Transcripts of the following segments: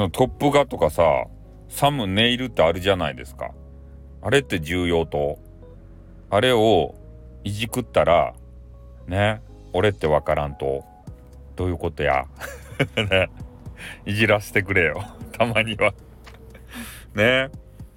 のトップ画とかさサムネイルってあるじゃないですか。あれって重要と？あれをいじくったらね俺ってわからんと？どういうことや？ね。いじらせてくれよ。たまには。ね。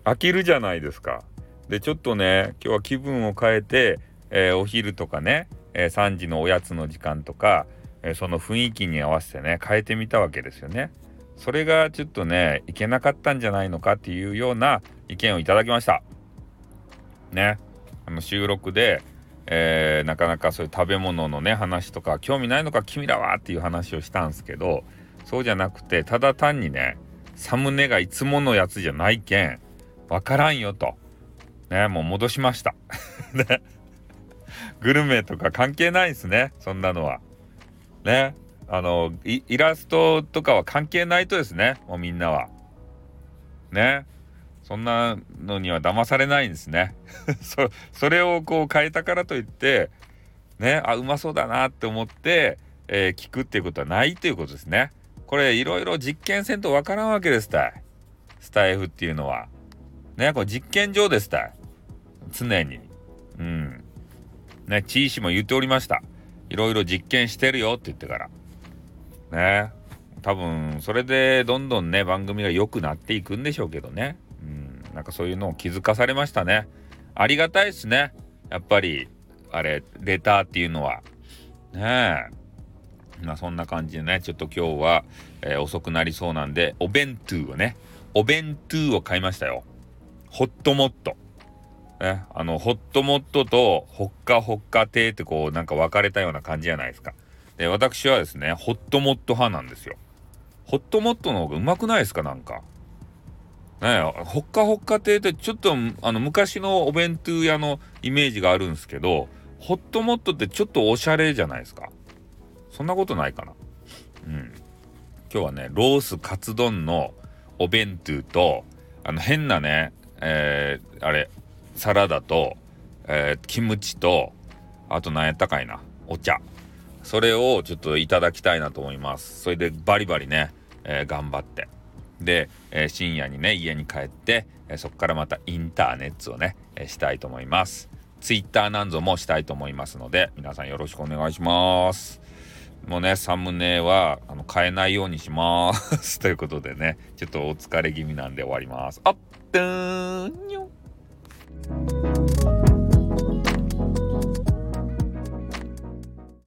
飽きるじゃないですか。でちょっとね今日は気分を変えて、えー、お昼とかね、えー、3時のおやつの時間とか、えー、その雰囲気に合わせてね変えてみたわけですよね。それがちょっとねいけなかったんじゃないのかっていうような意見をいただきました。ね。あの収録で、えー、なかなかそういう食べ物のね話とか興味ないのか君らはっていう話をしたんですけどそうじゃなくてただ単にねサムネがいつものやつじゃないけんわからんよと。ねもう戻しました。グルメとか関係ないですねそんなのは。ね。あのイラストとかは関係ないとですね。もうみんなは。ね。そんなのには騙されないんですね。そそれをこう変えたからといってね。あうまそうだなって思って、えー、聞くっていうことはないということですね。これいろいろ実験せんとわからんわけですたい。スタイフっていうのは。ね。これ実験場ですたい。常に。うん。ね。チー氏も言っておりました。いろいろ実験してるよって言ってから。ね。多分それでどんどんね番組が良くなっていくんでしょうけどね。うんなんかそういうのを気づかされましたね。ありがたいですね。やっぱりあれレターっていうのは。ねえ。まあそんな感じでねちょっと今日は、えー、遅くなりそうなんでお弁当をね。お弁当を買いましたよ。ホットモット。ねあのホットモットとホッカホッカ亭ってこうなんか分かれたような感じじゃないですか。で私はですねホットモット派なんですよ。ホットモットの方がうまくないですかなんか。ねほっかほっか亭ってちょっとあの昔のお弁当屋のイメージがあるんですけどホットモットってちょっとおしゃれじゃないですか。そんなことないかな。うん。今日はねロースカツ丼のお弁当とあの変なねえー、あれサラダと、えー、キムチとあと何やったかいなお茶。それをちょっといただきたいなと思います。それでバリバリね、えー、頑張って。で、えー、深夜にね家に帰って、えー、そこからまたインターネットをね、えしたいと思います。ツイッターなんぞもしたいと思いますので皆さんよろしくお願いします。もうねサムネはあの変えないようにします。ということでねちょっとお疲れ気味なんで終わります。あっ Tânio.